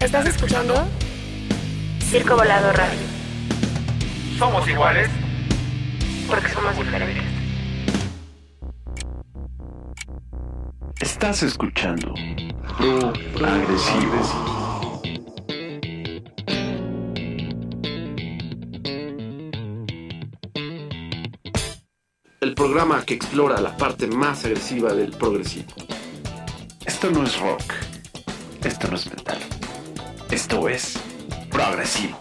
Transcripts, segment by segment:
¿Estás escuchando? Circo Volado Radio. Somos iguales porque somos diferentes. Estás escuchando Pro Agresivo. El programa que explora la parte más agresiva del progresivo. Esto no es rock. Esto no es metal. Esto es progresivo.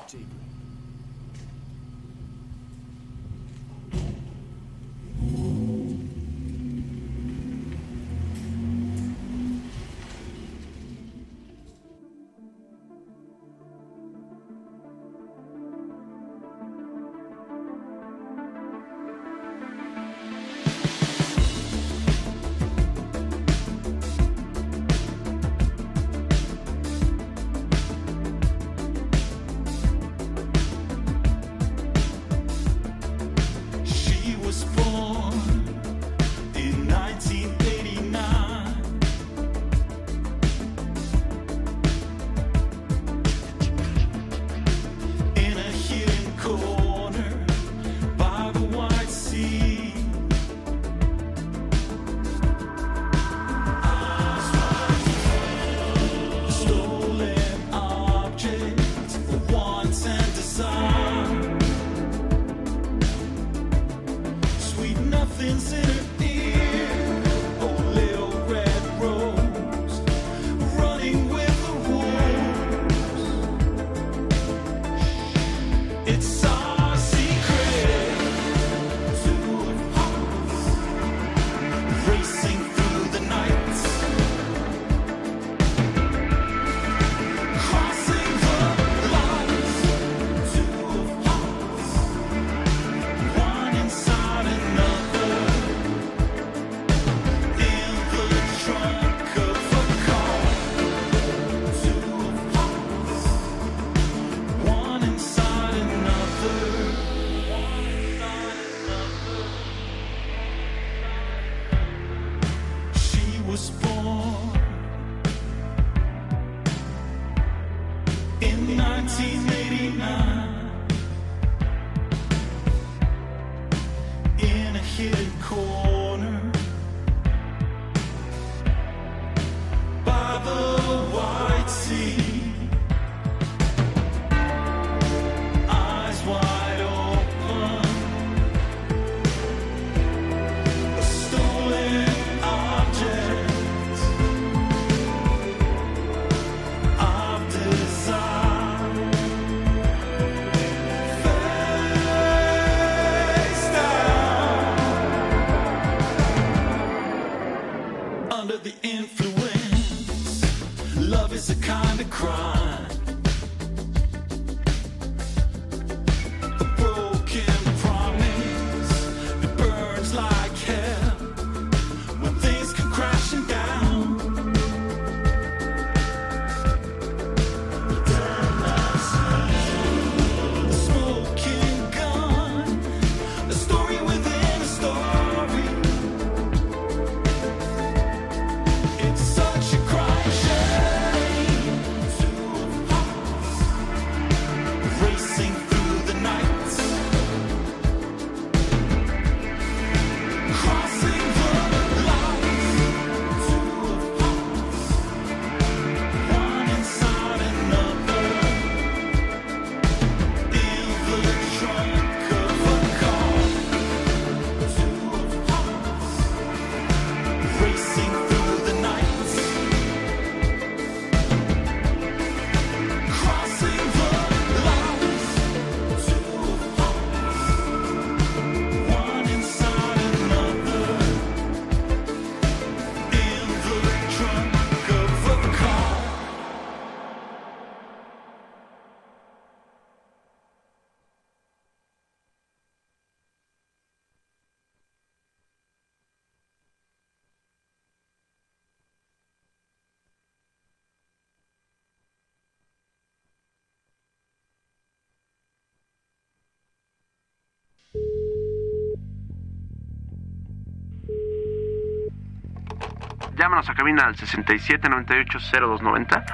Llámanos a cabina al 67980290.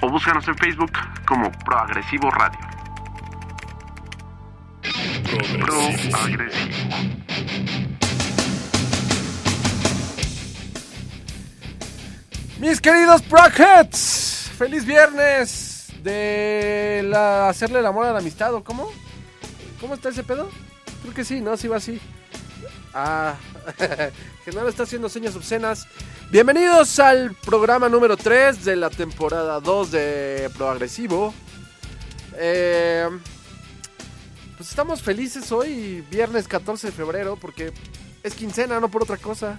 o búscanos en Facebook como Proagresivo Radio. Proagresivo. Mis queridos Prockheads, feliz viernes de la, hacerle el amor a la amistad, ¿o cómo? ¿Cómo está ese pedo? Creo que sí, ¿no? Sí va así. Ah, le está haciendo señas obscenas. Bienvenidos al programa número 3 de la temporada 2 de Proagresivo. Eh, pues estamos felices hoy, viernes 14 de febrero, porque es quincena, no por otra cosa.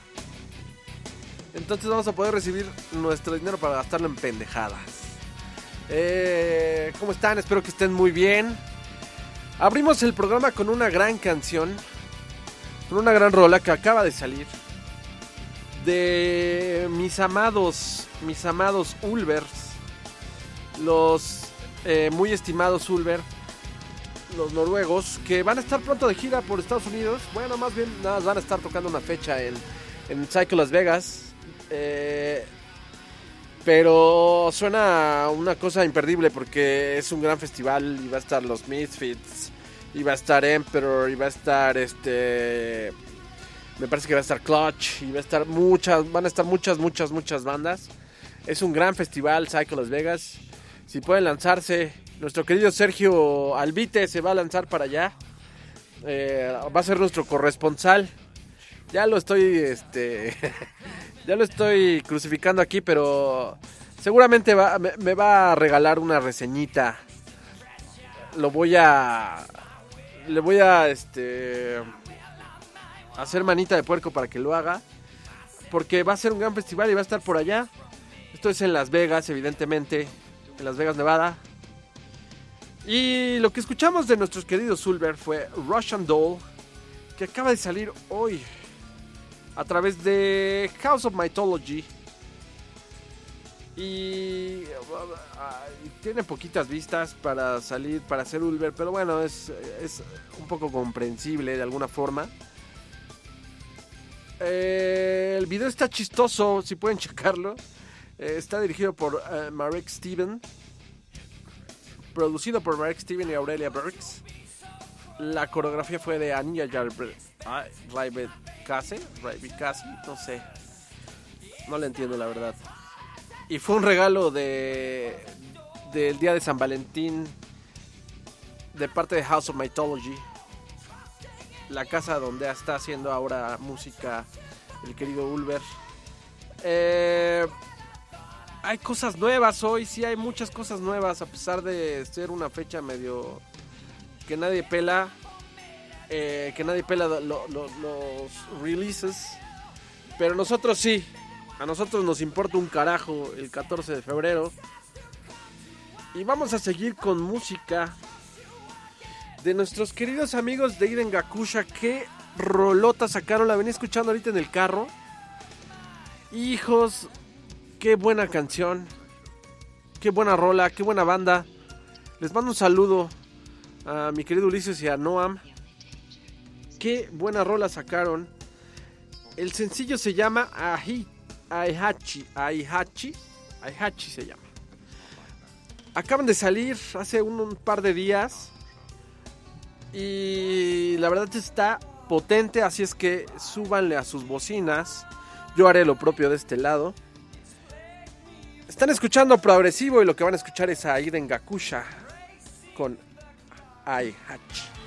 Entonces vamos a poder recibir nuestro dinero para gastarlo en pendejadas. Eh, ¿Cómo están? Espero que estén muy bien. Abrimos el programa con una gran canción, con una gran rola que acaba de salir. De mis amados, mis amados Ulvers, los eh, muy estimados Ulver, los noruegos, que van a estar pronto de gira por Estados Unidos. Bueno, más bien nada, van a estar tocando una fecha en, en Psycho Las Vegas. Eh, pero suena una cosa imperdible porque es un gran festival y va a estar los Misfits, va a estar Emperor, va a estar este. Me parece que va a estar Clutch, y va a estar muchas, van a estar muchas, muchas, muchas bandas. Es un gran festival, Psycho Las Vegas. Si pueden lanzarse, nuestro querido Sergio Albite se va a lanzar para allá. Eh, va a ser nuestro corresponsal. Ya lo estoy, este, ya lo estoy crucificando aquí, pero seguramente va, me, me, va a regalar una reseñita. Lo voy a, le voy a, este, hacer manita de puerco para que lo haga, porque va a ser un gran festival y va a estar por allá. Esto es en Las Vegas, evidentemente, en Las Vegas, Nevada. Y lo que escuchamos de nuestros queridos Sulver fue Russian Doll, que acaba de salir hoy a través de House of Mythology. Y, tiene poquitas vistas para salir, para hacer Ulver, pero bueno, es, es un poco comprensible de alguna forma. Eh, el video está chistoso, si pueden checarlo. Eh, está dirigido por uh, Marek Steven. Producido por Marek Steven y Aurelia Burks. La coreografía fue de Anya Raibet Case, Case, no sé. No le entiendo la verdad. Y fue un regalo de del día de San Valentín de parte de House of Mythology. La casa donde está haciendo ahora música el querido Ulver. Eh, hay cosas nuevas hoy, sí hay muchas cosas nuevas, a pesar de ser una fecha medio que nadie pela, eh, que nadie pela lo, lo, los releases, pero nosotros sí, a nosotros nos importa un carajo el 14 de febrero. Y vamos a seguir con música de nuestros queridos amigos de Iden Gakusha. Qué rolota sacaron, la venía escuchando ahorita en el carro. Hijos, qué buena canción. Qué buena rola, qué buena banda. Les mando un saludo a mi querido Ulises y a Noam. Qué buena rola sacaron. El sencillo se llama Ahi, Aihachi. Aihachi. Aihachi se llama. Acaban de salir hace un, par de días. Y la verdad está potente, así es que súbanle a sus bocinas. Yo haré lo propio de este lado. Están escuchando progresivo y lo que van a escuchar es a Iden Gakusha con. No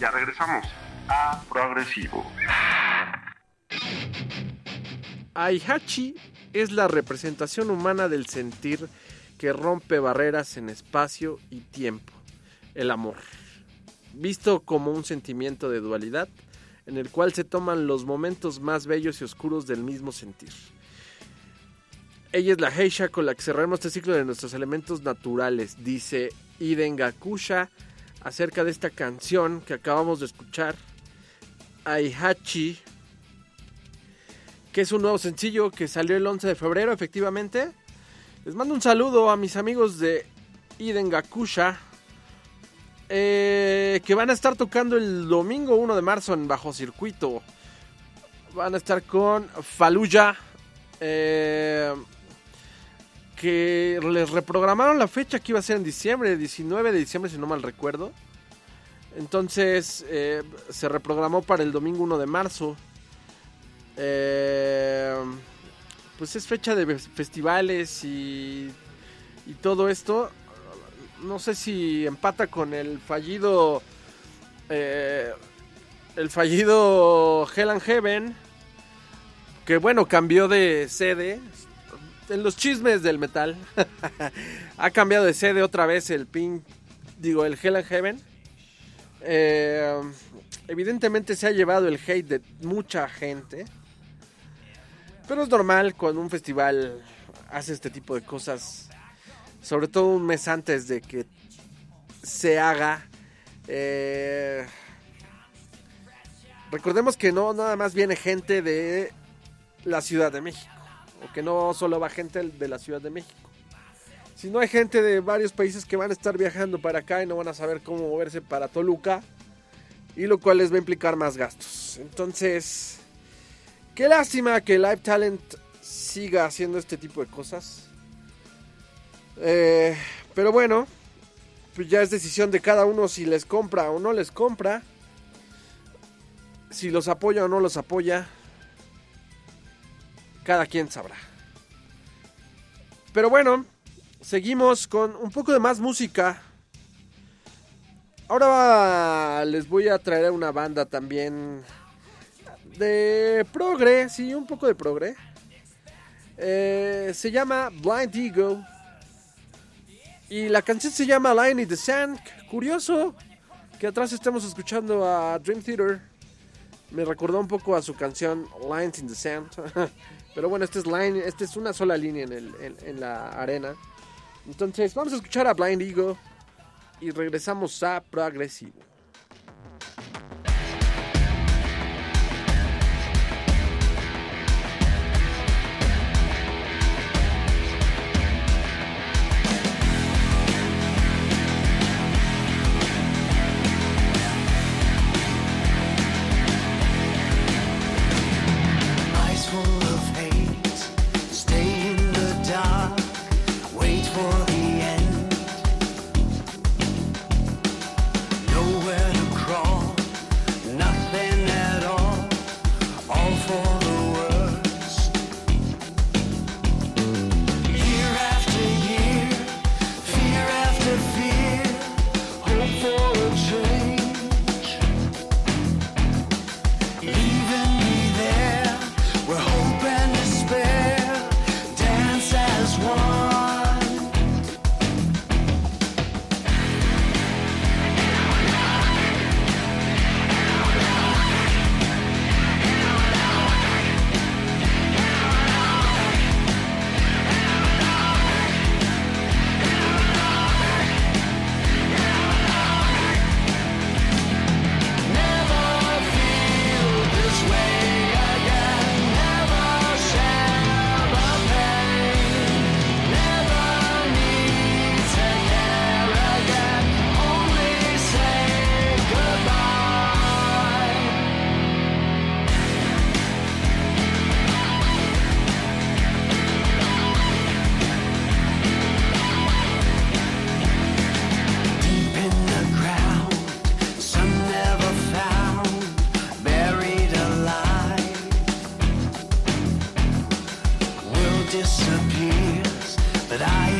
ya regresamos a Progresivo. Aihachi es la representación humana del sentir que rompe barreras en espacio y tiempo, el amor, visto como un sentimiento de dualidad en el cual se toman los momentos más bellos y oscuros del mismo sentir. Ella es la Heisha con la que cerramos este ciclo de nuestros elementos naturales, dice Iden Gakusha acerca de esta canción que acabamos de escuchar, Aihachi, que es un nuevo sencillo que salió el 11 de febrero, efectivamente. Les mando un saludo a mis amigos de Iden Gakusha, eh, que van a estar tocando el domingo 1 de marzo en Bajo Circuito. Van a estar con Faluya. Eh, que les reprogramaron la fecha que iba a ser en diciembre, 19 de diciembre si no mal recuerdo. Entonces eh, se reprogramó para el domingo 1 de marzo. Eh, pues es fecha de festivales y, todo esto. No sé si empata con el fallido. Eh, el fallido Hell and Heaven. Que bueno, cambió de sede en los chismes del metal, ha cambiado de sede otra vez el pin, digo, el Hell and Heaven. Eh, evidentemente se ha llevado el hate de mucha gente. Pero es normal cuando un festival hace este tipo de cosas. Sobre todo un mes antes de que se haga. Eh, recordemos que no nada más viene gente de la Ciudad de México o que no solo va gente de la Ciudad de México. Si no hay gente de varios países que van a estar viajando para acá y no van a saber cómo moverse para Toluca, y lo cual les va a implicar más gastos. Entonces, qué lástima que Live Talent siga haciendo este tipo de cosas. Eh, pero bueno, pues ya es decisión de cada uno si les compra o no les compra. Si los apoya o no los apoya cada quien sabrá. Pero bueno, seguimos con un poco de más música. Ahora les voy a traer una banda también de progre, sí, un poco de progre. Eh, se llama Blind Eagle. Y la canción se llama Line in the Sand. Curioso que atrás estemos escuchando a Dream Theater. Me recordó un poco a su canción Lines in the Sand. Pero bueno, esta es, line, esta es una sola línea en, el, en la arena. Entonces vamos a escuchar a Blind Eagle y regresamos a Progresivo. disappears, but I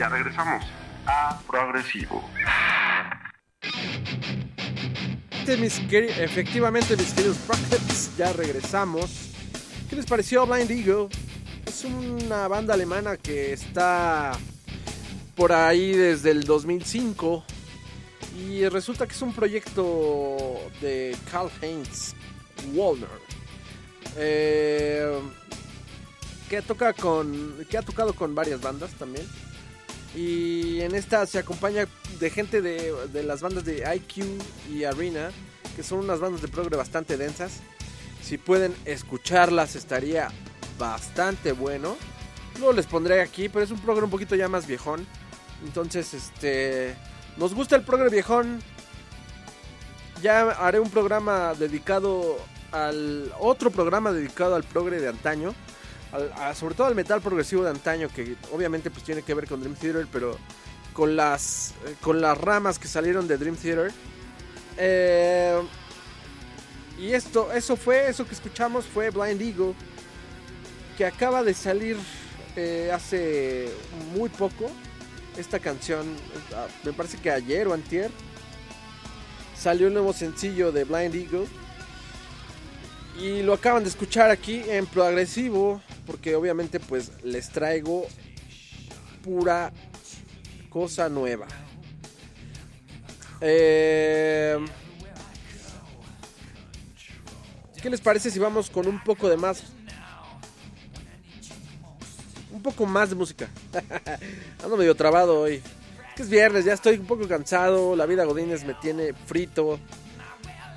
Ya regresamos a Progresivo. Este, mis efectivamente, mis queridos Rockets, ya regresamos. ¿Qué les pareció Blind Eagle? Es una banda alemana que está por ahí desde el 2005 y resulta que es un proyecto de Karl Heinz Wallner. Eh, que toca con que ha tocado con varias bandas también y en esta se acompaña de gente de, de las bandas de IQ y Arena, que son unas bandas de progre bastante densas. Si pueden escucharlas estaría bastante bueno. Luego les pondré aquí, pero es un progre un poquito ya más viejón. Entonces, este, nos gusta el progre viejón. Ya haré un programa dedicado al otro programa dedicado al progre de antaño sobre todo al metal progresivo de antaño, que obviamente pues tiene que ver con Dream Theater, pero con las, eh, con las ramas que salieron de Dream Theater. Eh, y esto, eso fue, eso que escuchamos fue Blind Eagle, que acaba de salir eh, hace muy poco. Esta canción, ah, me parece que ayer o antier, salió un nuevo sencillo de Blind Eagle. Y lo acaban de escuchar aquí en progresivo, porque obviamente pues les traigo pura cosa nueva. Eh, ¿Qué les parece si vamos con un poco de más? Un poco más de música. Ando medio trabado hoy. Es que es viernes, ya estoy un poco cansado. La vida Godínez me tiene frito.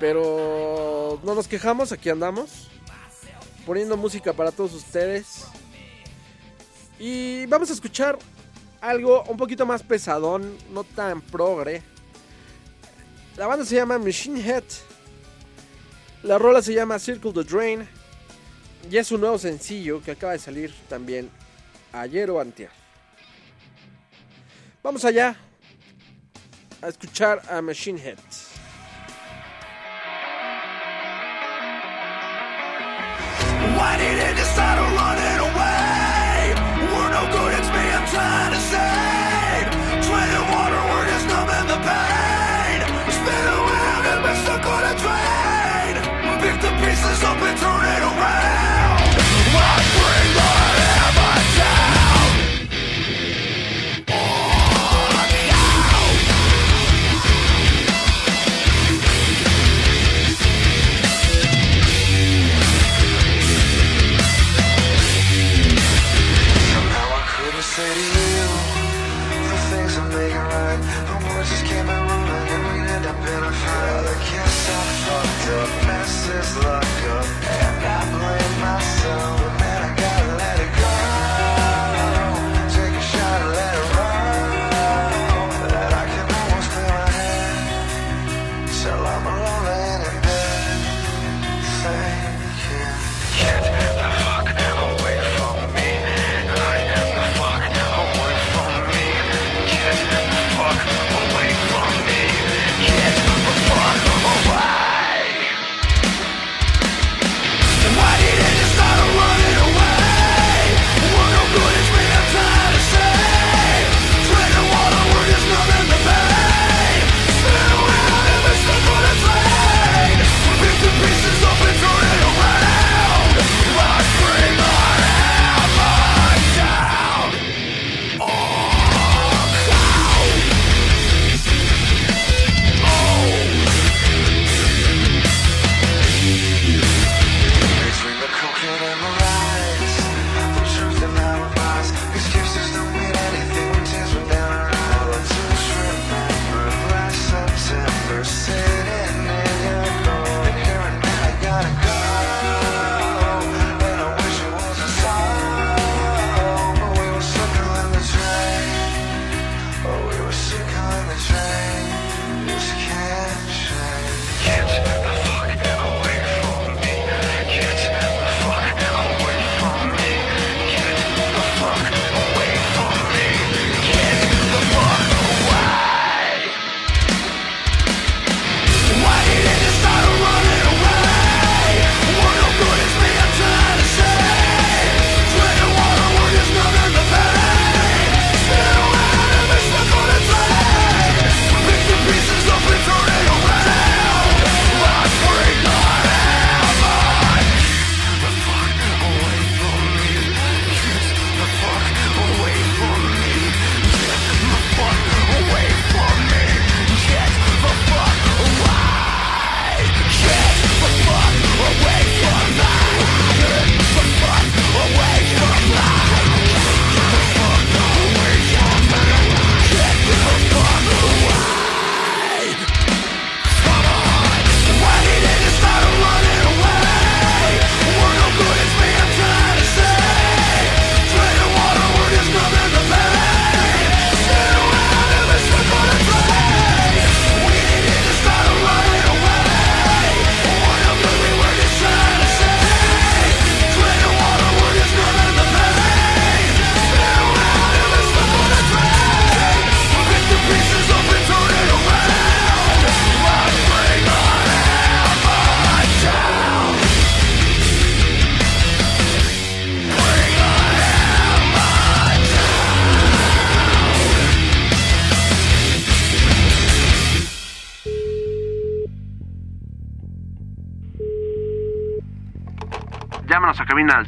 Pero no nos quejamos, aquí andamos. Poniendo música para todos ustedes. Y vamos a escuchar algo un poquito más pesadón, no tan progre. La banda se llama Machine Head. La rola se llama Circle the Drain. Y es un nuevo sencillo que acaba de salir también ayer o antier. Vamos allá a escuchar a Machine Head. Why did it?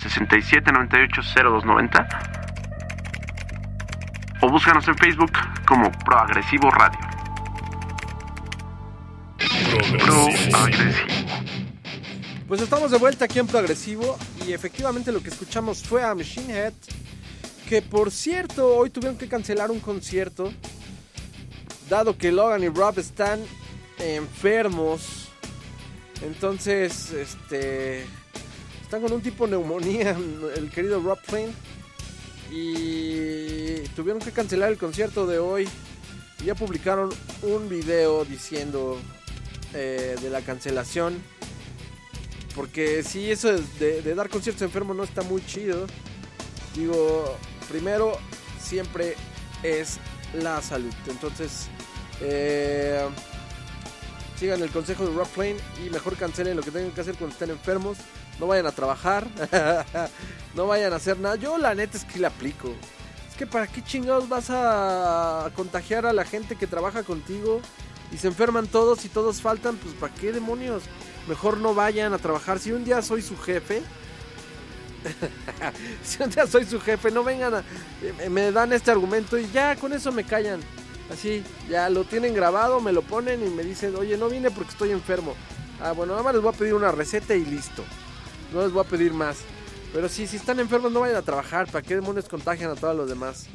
67 98 0290 o búscanos en Facebook como Proagresivo Radio. Proagresivo. Pues estamos de vuelta aquí en Proagresivo y efectivamente lo que escuchamos fue a Machine Head, que por cierto hoy tuvieron que cancelar un concierto, dado que Logan y Rob están enfermos. Entonces, este, están con un tipo de neumonía, el querido Rob Flynn, y tuvieron que cancelar el concierto de hoy. Ya publicaron un video diciendo eh, de la cancelación. Porque sí, eso de, de dar conciertos enfermos no está muy chido. Digo, primero siempre es la salud. Entonces, eh, sigan el consejo de Rock Plane y mejor cancelen lo que tengan que hacer cuando estén enfermos. No vayan a trabajar, no vayan a hacer nada. Yo la neta es que la aplico. Es que para qué chingados vas a contagiar a la gente que trabaja contigo y se enferman todos y todos faltan, pues para qué demonios. Mejor no vayan a trabajar. Si un día soy su jefe, si un día soy su jefe, no vengan a... eh, Me dan este argumento y ya con eso me callan. Así, ya lo tienen grabado, me lo ponen y me dicen, oye, no vine porque estoy enfermo. Ah, bueno, nada más les voy a pedir una receta y listo. No les voy a pedir más. Pero sí, si están enfermos no vayan a trabajar. ¿Para qué demonios contagian a todos los demás?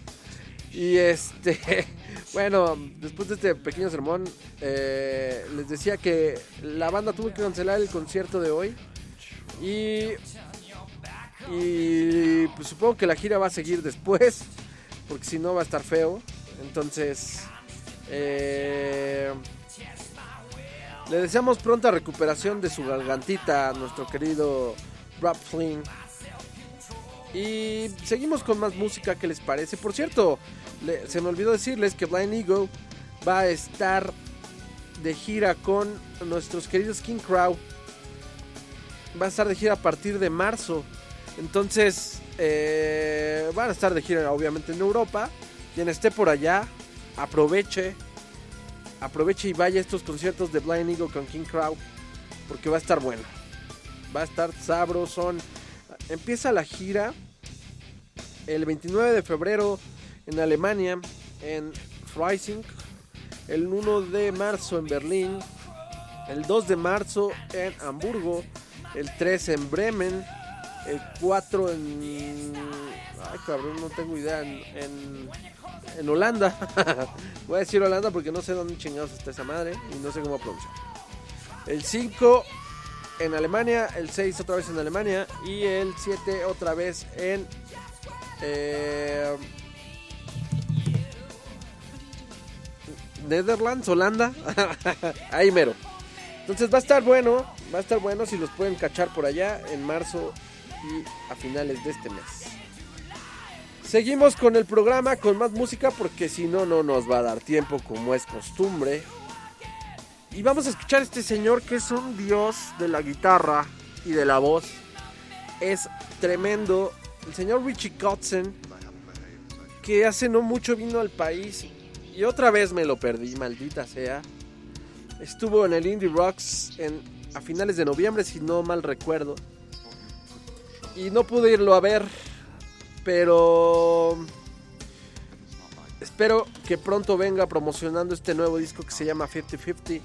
Y este, bueno, después de este pequeño sermón, eh, les decía que la banda tuvo que cancelar el concierto de hoy. Y, y pues supongo que la gira va a seguir después, porque si no va a estar feo. Entonces, eh, le deseamos pronta recuperación de su gargantita nuestro querido Rob Flynn. Y seguimos con más música que les parece. Por cierto, se me olvidó decirles que Blind Eagle va a estar de gira con nuestros queridos King Crow. Va a estar de gira a partir de marzo. Entonces, eh, van a estar de gira obviamente en Europa. Quien esté por allá, aproveche. Aproveche y vaya a estos conciertos de Blind Eagle con King Crow. Porque va a estar bueno. Va a estar sabrosón. Empieza la gira el 29 de febrero en Alemania, en Freising. El 1 de marzo en Berlín. El 2 de marzo en Hamburgo. El 3 en Bremen. El 4 en... Ay, cabrón, no tengo idea. En, en, Holanda. Voy a decir Holanda porque no sé dónde chingados está esa madre. Y no sé cómo pronunciar. El 5 en Alemania. El 6 otra vez en Alemania. Y el 7 otra vez en... eh, Netherlands, Holanda. Ahí mero. Entonces va a estar bueno, va a estar bueno si los pueden cachar por allá en marzo a finales de este mes. Seguimos con el programa con más música porque si no, no nos va a dar tiempo como es costumbre. Y vamos a escuchar a este señor que es un dios de la guitarra y de la voz. Es tremendo. El señor Richie Kotzen, que hace no mucho vino al país y otra vez me lo perdí, maldita sea. Estuvo en el Indie Rocks en, a finales de noviembre, si no mal recuerdo. Y no pude irlo a ver, pero espero que pronto venga promocionando este nuevo disco que se llama 50-50.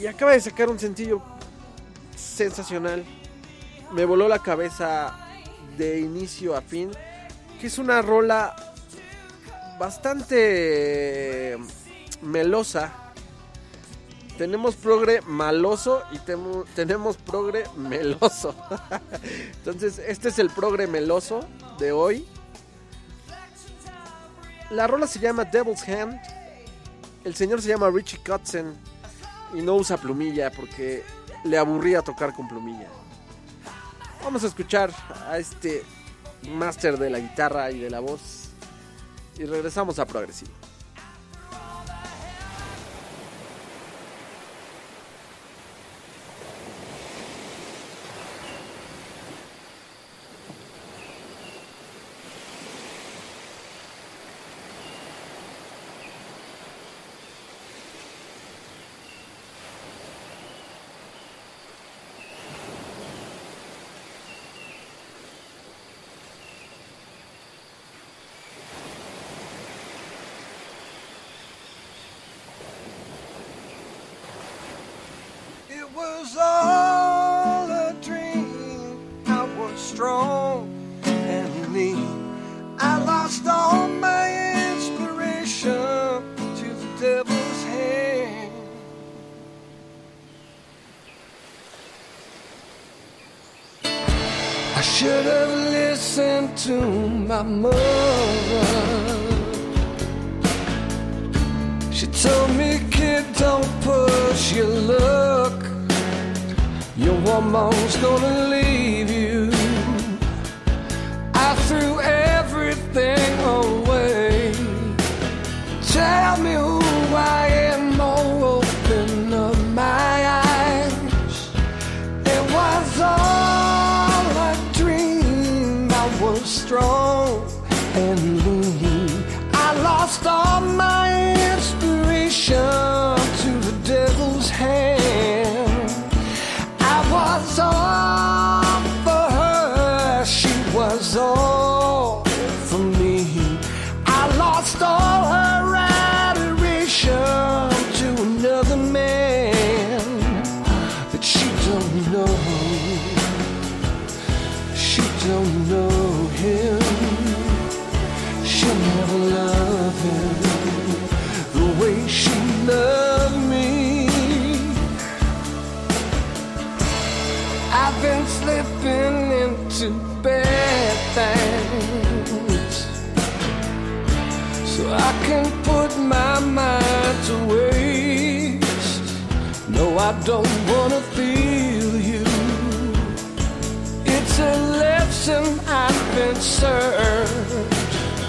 Y acaba de sacar un sencillo sensacional. Me voló la cabeza de inicio a fin. Que es una rola bastante melosa. Tenemos progre maloso y tenemos progre meloso. Entonces, este es el progre meloso de hoy. La rola se llama Devil's Hand. El señor se llama Richie Kotzen y no usa plumilla porque le aburría tocar con plumilla. Vamos a escuchar a este máster de la guitarra y de la voz y regresamos a Progresivo. Was all a dream. I was strong and lean. I lost all my inspiration to the devil's hand. I should have listened to my mother. someone's gonna leave. Don't know him. She'll never love him the way she loved me. I've been slipping into bad things so I can put my mind to waste. No, I don't wanna feel I've been served.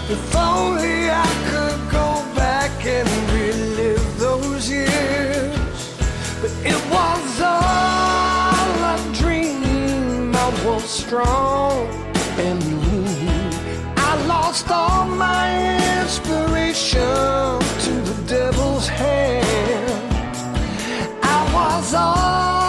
If only I could go back and relive those years. But it was all a dream. I was strong and lean. I lost all my inspiration to the devil's hand. I was all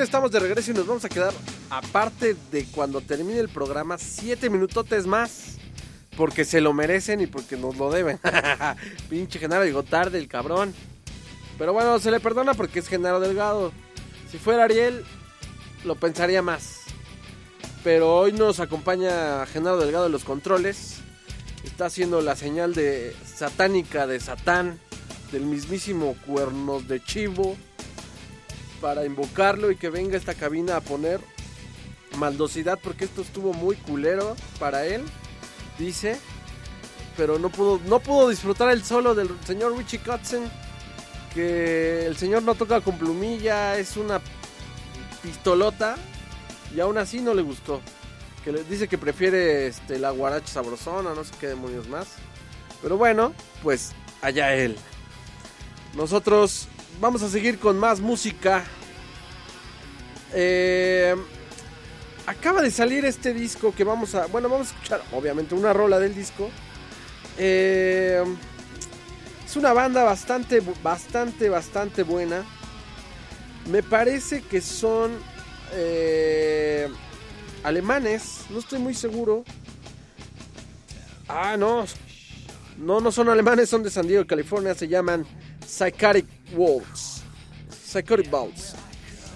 Estamos de regreso y nos vamos a quedar, aparte de cuando termine el programa, siete minutotes más. Porque se lo merecen y porque nos lo deben. Pinche Genaro llegó tarde el cabrón. Pero bueno, se le perdona porque es Genaro Delgado. Si fuera Ariel, lo pensaría más. Pero hoy nos acompaña Genaro Delgado en los controles. Está haciendo la señal de satánica de Satán, del mismísimo cuernos de chivo, para invocarlo y que venga esta cabina a poner maldosidad, porque esto estuvo muy culero para él, dice. Pero no pudo, no pudo disfrutar el solo del señor Richie Kotzen, que el señor no toca con plumilla, es una pistolota y aún así no le gustó. Que le dice que prefiere este, la guaracha sabrosona, no sé qué demonios más. Pero bueno, pues allá él. Nosotros vamos a seguir con más música. Eh, acaba de salir este disco que vamos a... Bueno, vamos a escuchar obviamente una rola del disco. Eh, es una banda bastante, bastante, bastante buena. Me parece que son eh, alemanes, no estoy muy seguro. Ah, no. No, no son alemanes, son de San Diego, California. Se llaman Psychotic Wolves. Psychotic Wolves.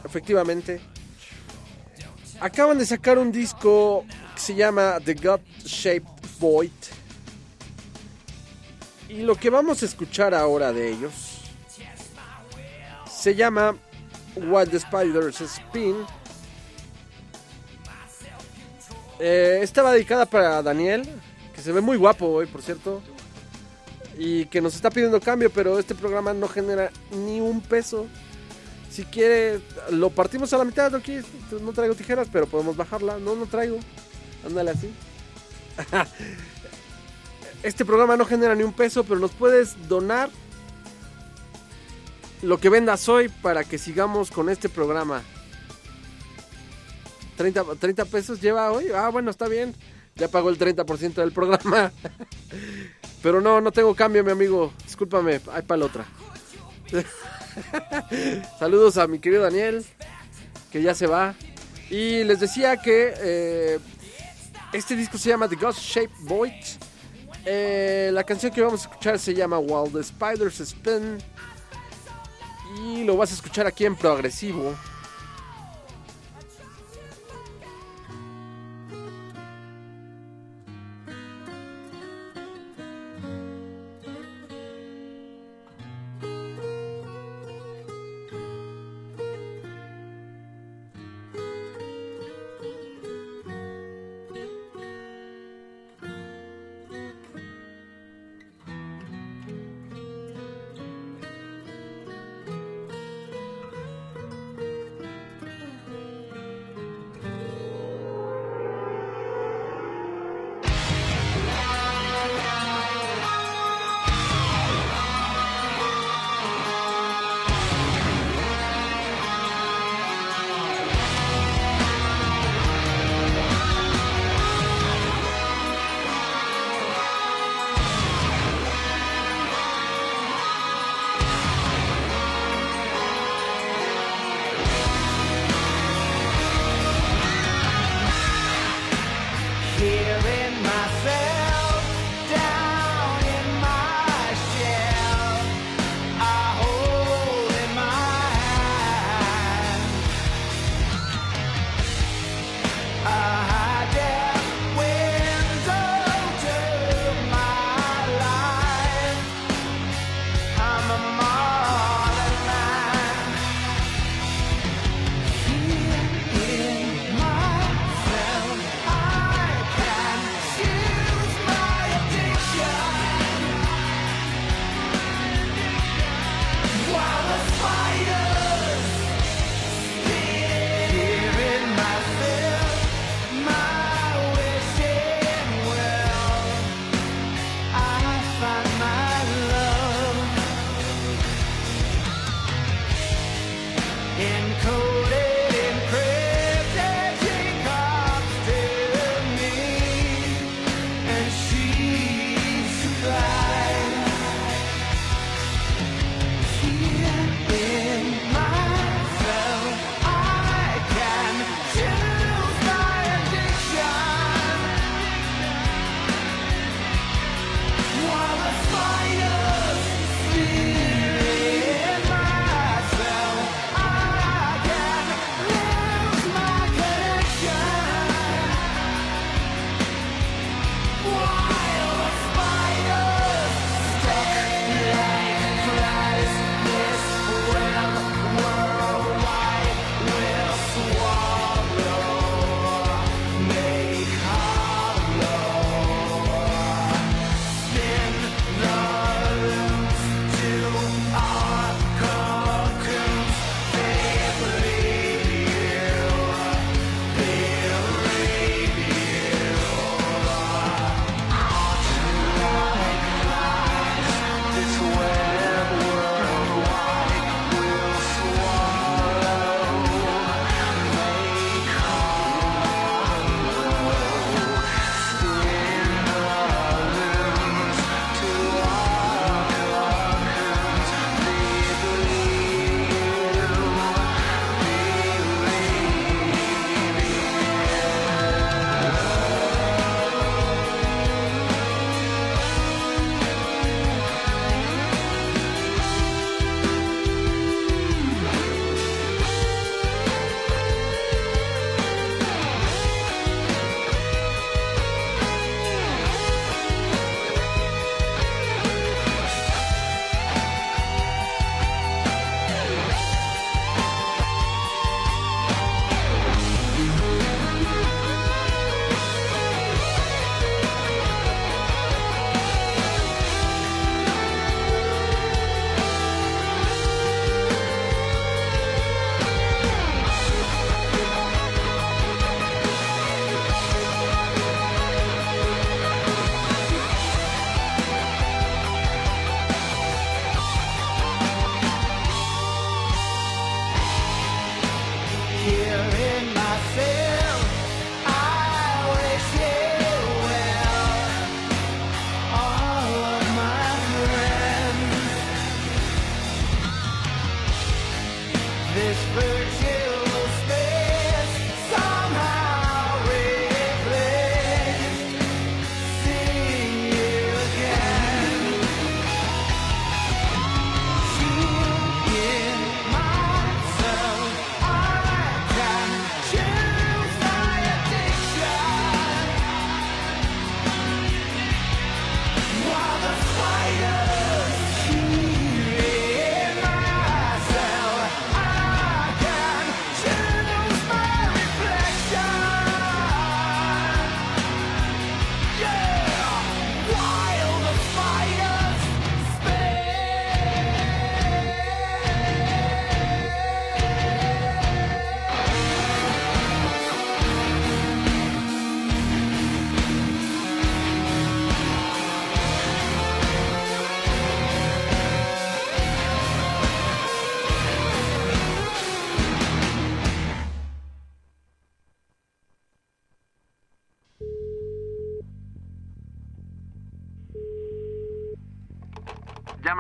Efectivamente. Acaban de sacar un disco que se llama The God Shaped Void. Y lo que vamos a escuchar ahora de ellos se llama What the Spiders Spin. Eh, esta va dedicada para Daniel, que se ve muy guapo hoy, por cierto. Y que nos está pidiendo cambio, pero este programa no genera ni un peso. Si quiere, lo partimos a la mitad, ¿no, no traigo tijeras, pero podemos bajarla. No, no traigo. Ándale así. Este programa no genera ni un peso, pero nos puedes donar lo que vendas hoy para que sigamos con este programa. 30, 30 pesos lleva hoy. Ah, bueno, está bien. Ya pagó el 30% del programa. Pero no, no tengo cambio, mi amigo. Discúlpame, hay para la otra. Saludos a mi querido Daniel, que ya se va. Y les decía que eh, este disco se llama The Ghost Shaped Void. Eh, la canción que vamos a escuchar se llama While the Spiders Spin. Y lo vas a escuchar aquí en progresivo. in cold.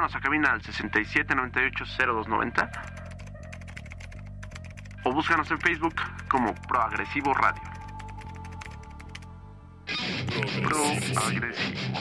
Llámanos a cabina al 67980290 o búscanos en Facebook como Proagresivo Radio. Proagresivo.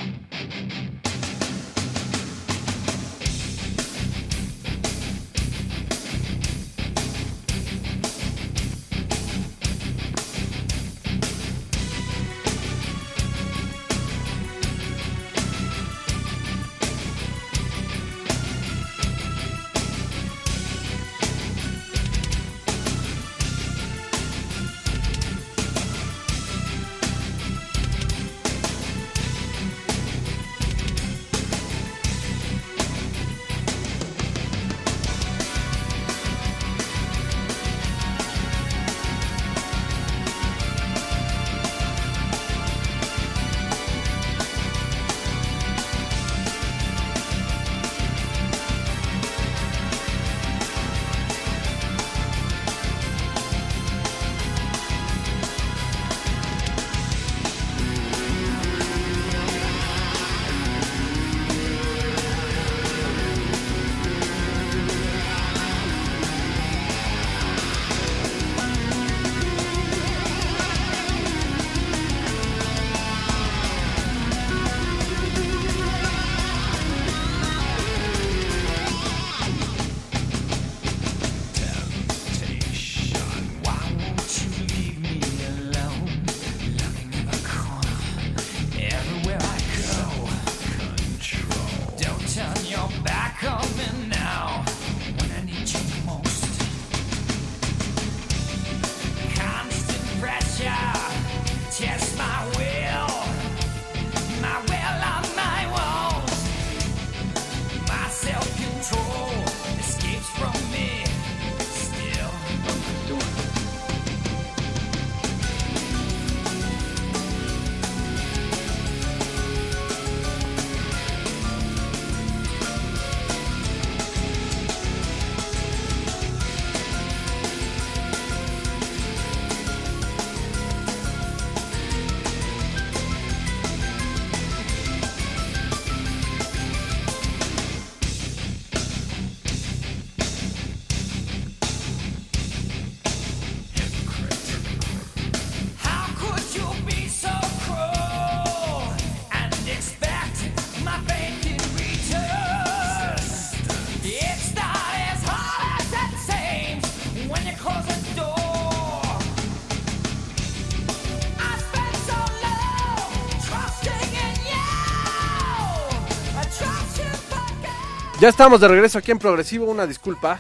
Ya estamos de regreso aquí en Progresivo, una disculpa.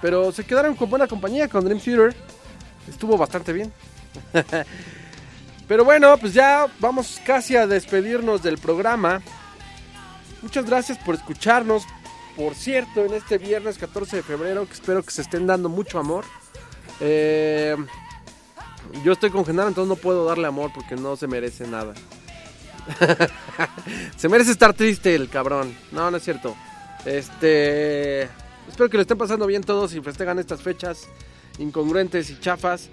Pero se quedaron con buena compañía con Dream Theater. Estuvo bastante bien. pero bueno, pues ya vamos casi a despedirnos del programa. Muchas gracias por escucharnos. Por cierto, en este viernes 14 de febrero, que espero que se estén dando mucho amor. Eh, yo estoy con Genaro, entonces no puedo darle amor porque no se merece nada. se merece estar triste el cabrón. No, no es cierto. Este. Espero que le estén pasando bien todos y festejan estas fechas incongruentes y chafas,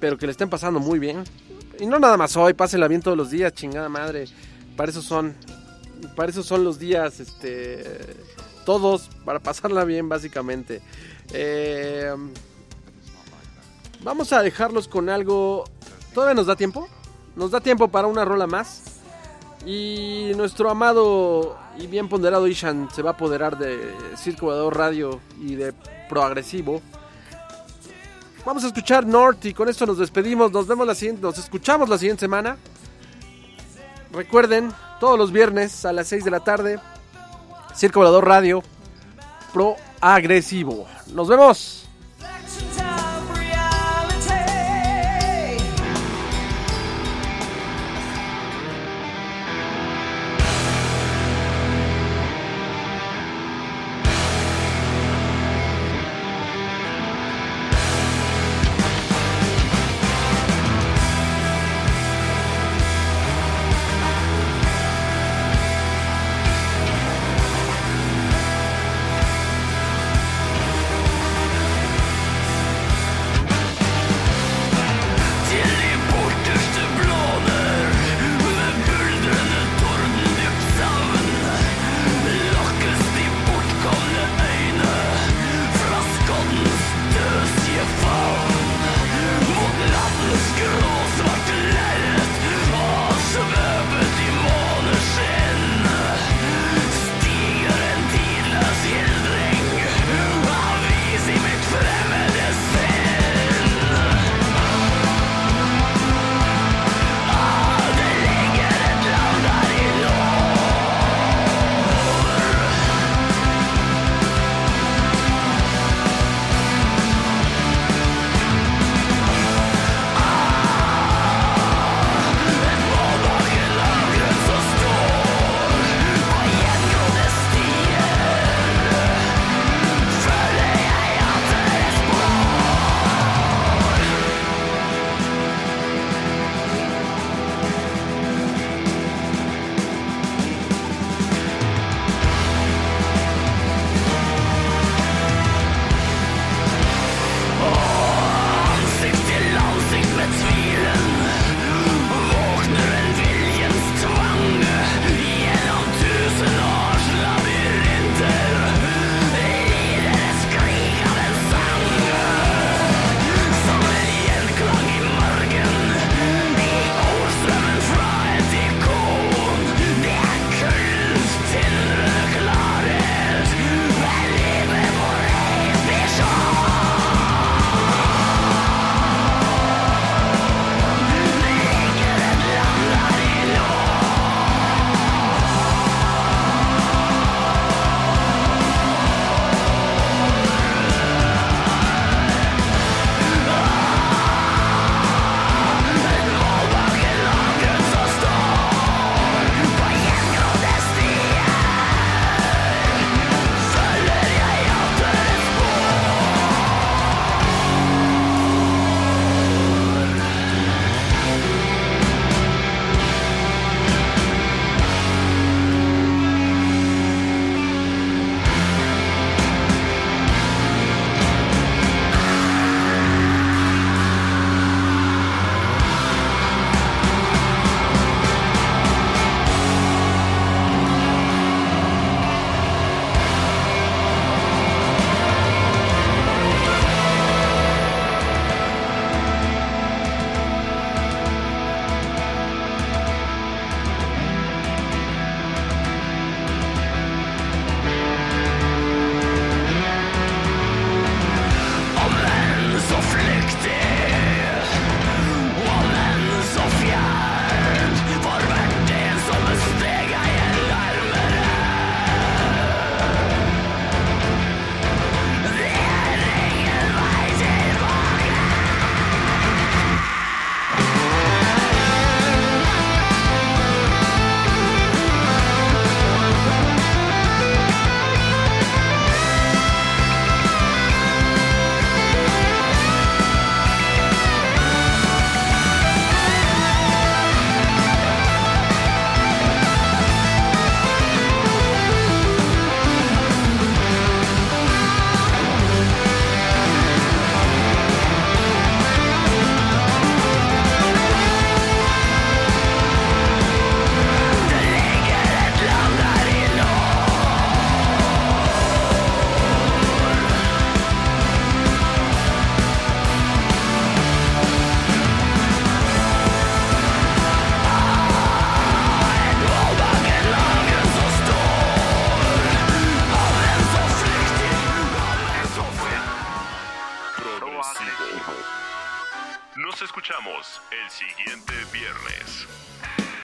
pero que le estén pasando muy bien. Y no nada más hoy, pásenla bien todos los días, chingada madre. Para eso son. Para eso son los días, este. Todos, para pasarla bien, básicamente. Eh, vamos a dejarlos con algo. ¿Todavía nos da tiempo? Nos da tiempo para una rola más. Y nuestro amado y bien ponderado Ishan se va a apoderar de Circo Radio y de Proagresivo. Vamos a escuchar North y con esto nos despedimos. Nos vemos la siguiente, nos escuchamos la siguiente semana. Recuerden, todos los viernes a las 6 de la tarde, Circo Volador Radio Proagresivo. Nos vemos.